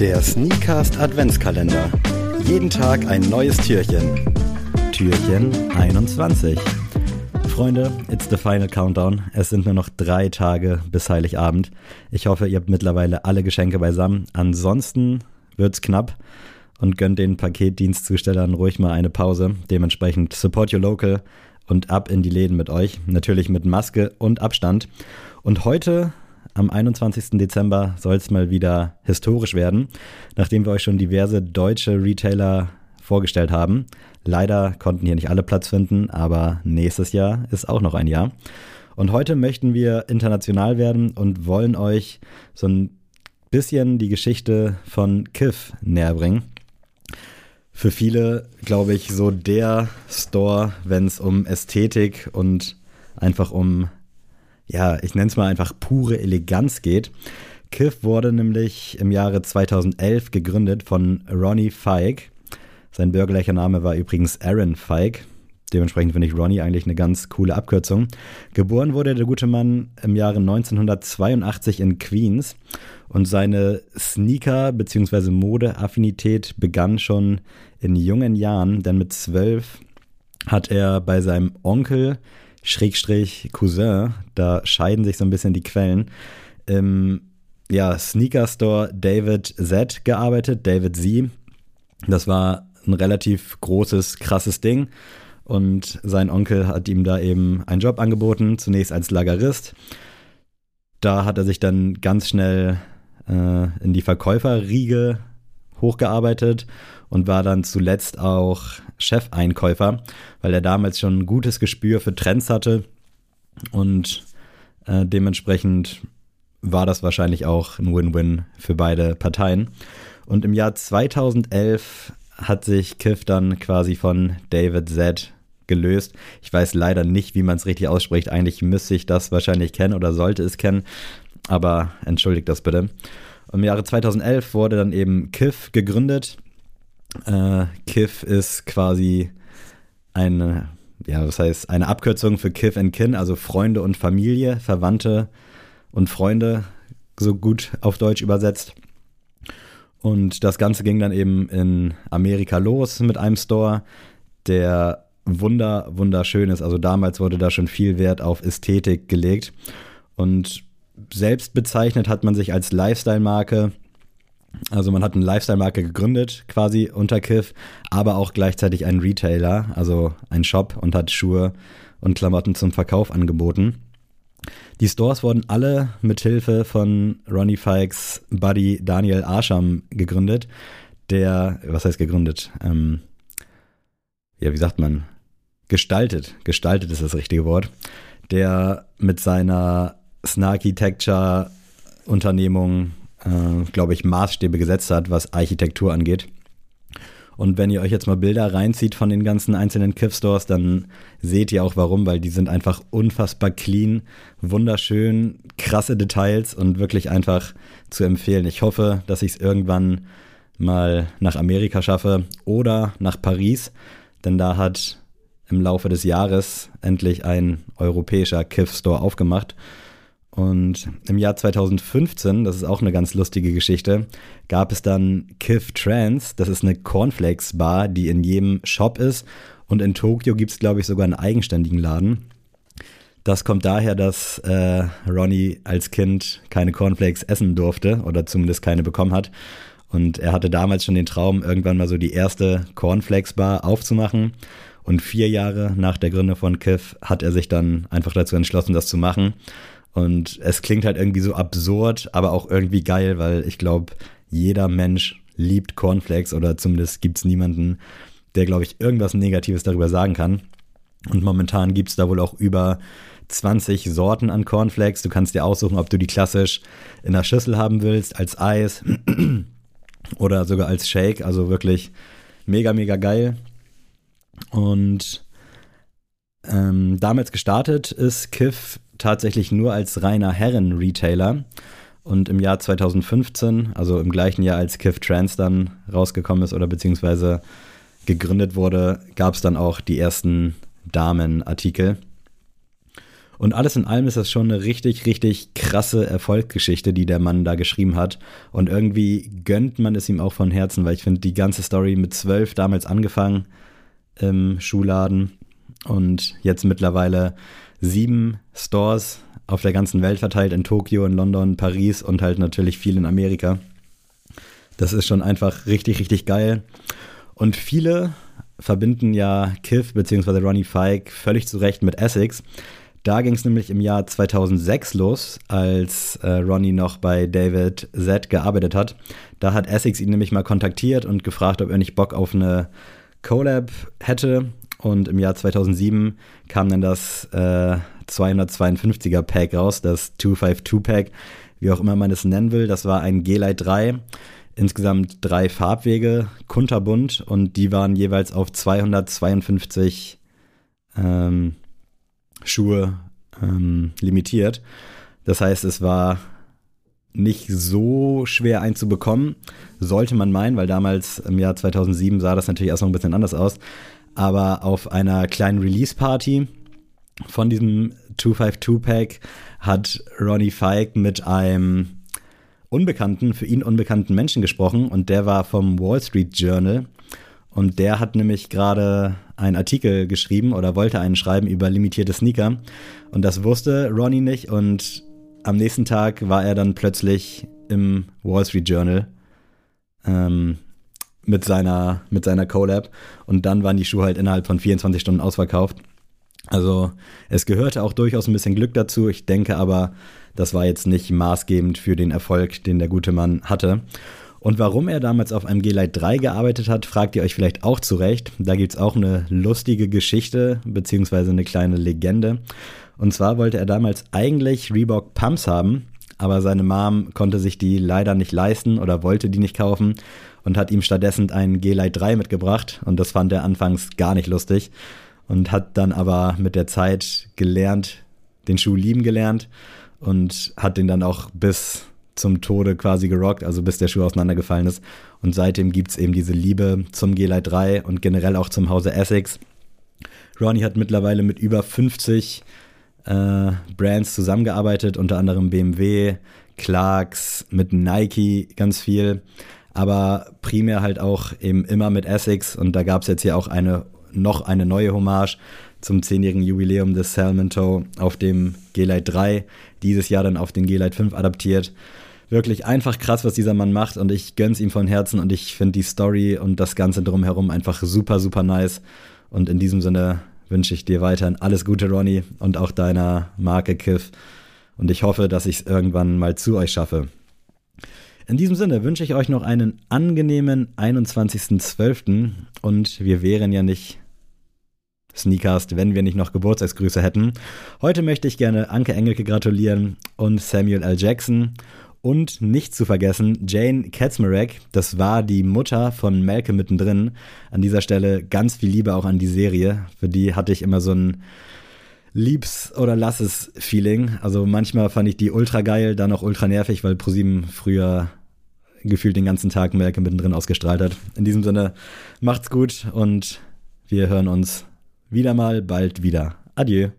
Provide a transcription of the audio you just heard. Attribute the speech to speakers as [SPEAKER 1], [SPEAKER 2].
[SPEAKER 1] Der Sneakcast Adventskalender. Jeden Tag ein neues Türchen. Türchen 21. Freunde, it's the final countdown. Es sind nur noch drei Tage bis Heiligabend. Ich hoffe, ihr habt mittlerweile alle Geschenke beisammen. Ansonsten wird's knapp und gönnt den Paketdienstzustellern ruhig mal eine Pause. Dementsprechend support your local und ab in die Läden mit euch. Natürlich mit Maske und Abstand. Und heute am 21. Dezember soll es mal wieder historisch werden, nachdem wir euch schon diverse deutsche Retailer vorgestellt haben. Leider konnten hier nicht alle Platz finden, aber nächstes Jahr ist auch noch ein Jahr. Und heute möchten wir international werden und wollen euch so ein bisschen die Geschichte von Kiff näher bringen. Für viele, glaube ich, so der Store, wenn es um Ästhetik und einfach um ja, ich nenne es mal einfach pure Eleganz geht. Kiff wurde nämlich im Jahre 2011 gegründet von Ronnie Feig. Sein bürgerlicher Name war übrigens Aaron Feig. Dementsprechend finde ich Ronnie eigentlich eine ganz coole Abkürzung. Geboren wurde der gute Mann im Jahre 1982 in Queens und seine Sneaker- bzw. Modeaffinität begann schon in jungen Jahren, denn mit zwölf hat er bei seinem Onkel Schrägstrich Cousin, da scheiden sich so ein bisschen die Quellen, im ja, Sneaker Store David Z gearbeitet, David Z. Das war ein relativ großes, krasses Ding. Und sein Onkel hat ihm da eben einen Job angeboten, zunächst als Lagerist. Da hat er sich dann ganz schnell äh, in die Verkäuferriege hochgearbeitet und war dann zuletzt auch Chefeinkäufer, weil er damals schon ein gutes Gespür für Trends hatte und äh, dementsprechend war das wahrscheinlich auch ein Win-Win für beide Parteien. Und im Jahr 2011 hat sich Kiff dann quasi von David Z gelöst. Ich weiß leider nicht, wie man es richtig ausspricht. Eigentlich müsste ich das wahrscheinlich kennen oder sollte es kennen, aber entschuldigt das bitte. Im Jahre 2011 wurde dann eben Kiff gegründet äh, Kiff ist quasi eine, ja, was heißt, eine Abkürzung für Kiff and Kin, also Freunde und Familie, Verwandte und Freunde, so gut auf Deutsch übersetzt. Und das Ganze ging dann eben in Amerika los mit einem Store, der wunder, wunderschön ist. Also damals wurde da schon viel Wert auf Ästhetik gelegt. Und selbst bezeichnet hat man sich als Lifestyle-Marke also man hat eine Lifestyle-Marke gegründet, quasi unter Kiff, aber auch gleichzeitig einen Retailer, also einen Shop und hat Schuhe und Klamotten zum Verkauf angeboten. Die Stores wurden alle mit Hilfe von Ronnie Fikes Buddy Daniel Arsham gegründet, der, was heißt gegründet? Ähm, ja, wie sagt man? Gestaltet. Gestaltet ist das richtige Wort. Der mit seiner Snarkitecture Unternehmung äh, glaube ich, Maßstäbe gesetzt hat, was Architektur angeht. Und wenn ihr euch jetzt mal Bilder reinzieht von den ganzen einzelnen Kiff-Stores, dann seht ihr auch warum, weil die sind einfach unfassbar clean, wunderschön, krasse Details und wirklich einfach zu empfehlen. Ich hoffe, dass ich es irgendwann mal nach Amerika schaffe oder nach Paris, denn da hat im Laufe des Jahres endlich ein europäischer Kiff-Store aufgemacht. Und im Jahr 2015, das ist auch eine ganz lustige Geschichte, gab es dann Kif Trans. Das ist eine Cornflakes-Bar, die in jedem Shop ist. Und in Tokio gibt es, glaube ich, sogar einen eigenständigen Laden. Das kommt daher, dass äh, Ronnie als Kind keine Cornflakes essen durfte oder zumindest keine bekommen hat. Und er hatte damals schon den Traum, irgendwann mal so die erste Cornflakes-Bar aufzumachen. Und vier Jahre nach der Gründung von Kif hat er sich dann einfach dazu entschlossen, das zu machen. Und es klingt halt irgendwie so absurd, aber auch irgendwie geil, weil ich glaube, jeder Mensch liebt Cornflakes oder zumindest gibt es niemanden, der, glaube ich, irgendwas Negatives darüber sagen kann. Und momentan gibt es da wohl auch über 20 Sorten an Cornflakes. Du kannst dir aussuchen, ob du die klassisch in der Schüssel haben willst, als Eis oder sogar als Shake. Also wirklich mega, mega geil. Und ähm, damals gestartet ist Kiff tatsächlich nur als reiner Herren-Retailer. Und im Jahr 2015, also im gleichen Jahr, als Kiff Trans dann rausgekommen ist oder beziehungsweise gegründet wurde, gab es dann auch die ersten Damenartikel. Und alles in allem ist das schon eine richtig, richtig krasse Erfolgsgeschichte, die der Mann da geschrieben hat. Und irgendwie gönnt man es ihm auch von Herzen, weil ich finde, die ganze Story mit zwölf damals angefangen im Schuhladen und jetzt mittlerweile sieben Stores auf der ganzen Welt verteilt, in Tokio, in London, Paris und halt natürlich viel in Amerika. Das ist schon einfach richtig, richtig geil. Und viele verbinden ja Kiff bzw. Ronnie Fike völlig zu Recht mit Essex. Da ging es nämlich im Jahr 2006 los, als äh, Ronnie noch bei David Z gearbeitet hat. Da hat Essex ihn nämlich mal kontaktiert und gefragt, ob er nicht Bock auf eine Collab hätte. Und im Jahr 2007 kam dann das äh, 252er Pack raus, das 252 Pack, wie auch immer man es nennen will. Das war ein G-Lite 3 insgesamt drei Farbwege, kunterbunt und die waren jeweils auf 252 ähm, Schuhe ähm, limitiert. Das heißt, es war nicht so schwer einzubekommen, sollte man meinen, weil damals im Jahr 2007 sah das natürlich erst noch ein bisschen anders aus. Aber auf einer kleinen Release-Party von diesem 252-Pack hat Ronnie Fike mit einem unbekannten, für ihn unbekannten Menschen gesprochen und der war vom Wall Street Journal und der hat nämlich gerade einen Artikel geschrieben oder wollte einen schreiben über limitierte Sneaker. Und das wusste Ronnie nicht. Und am nächsten Tag war er dann plötzlich im Wall Street Journal ähm, mit seiner, mit seiner Collab. Und dann waren die Schuhe halt innerhalb von 24 Stunden ausverkauft. Also es gehörte auch durchaus ein bisschen Glück dazu. Ich denke aber, das war jetzt nicht maßgebend für den Erfolg, den der gute Mann hatte. Und warum er damals auf einem G-Lite 3 gearbeitet hat, fragt ihr euch vielleicht auch zurecht. Da gibt es auch eine lustige Geschichte, beziehungsweise eine kleine Legende. Und zwar wollte er damals eigentlich Reebok Pumps haben, aber seine Mom konnte sich die leider nicht leisten oder wollte die nicht kaufen und hat ihm stattdessen einen G-Lite 3 mitgebracht. Und das fand er anfangs gar nicht lustig und hat dann aber mit der Zeit gelernt, den Schuh lieben gelernt und hat den dann auch bis zum Tode quasi gerockt, also bis der Schuh auseinandergefallen ist. Und seitdem gibt es eben diese Liebe zum G-Lite 3 und generell auch zum Hause Essex. Ronnie hat mittlerweile mit über 50 äh, Brands zusammengearbeitet, unter anderem BMW, Clarks, mit Nike ganz viel, aber primär halt auch eben immer mit Essex und da gab es jetzt hier auch eine noch eine neue Hommage zum zehnjährigen Jubiläum des Salmon Toe auf dem G-Lite 3, dieses Jahr dann auf den G-Lite 5 adaptiert wirklich einfach krass, was dieser Mann macht und ich gönn's ihm von Herzen und ich finde die Story und das Ganze drumherum einfach super, super nice. Und in diesem Sinne wünsche ich dir weiterhin alles Gute, Ronny, und auch deiner Marke Kiff. Und ich hoffe, dass ich es irgendwann mal zu euch schaffe. In diesem Sinne wünsche ich euch noch einen angenehmen 21.12. und wir wären ja nicht Sneakast, wenn wir nicht noch Geburtstagsgrüße hätten. Heute möchte ich gerne Anke Engelke gratulieren und Samuel L. Jackson und nicht zu vergessen, Jane Katzmarek, das war die Mutter von Malcolm mittendrin. An dieser Stelle ganz viel Liebe auch an die Serie. Für die hatte ich immer so ein Liebs- oder Lasses-Feeling. Also manchmal fand ich die ultra geil, dann auch ultra nervig, weil ProSieben früher gefühlt den ganzen Tag Malcolm mittendrin ausgestrahlt hat. In diesem Sinne, macht's gut und wir hören uns wieder mal bald wieder. Adieu.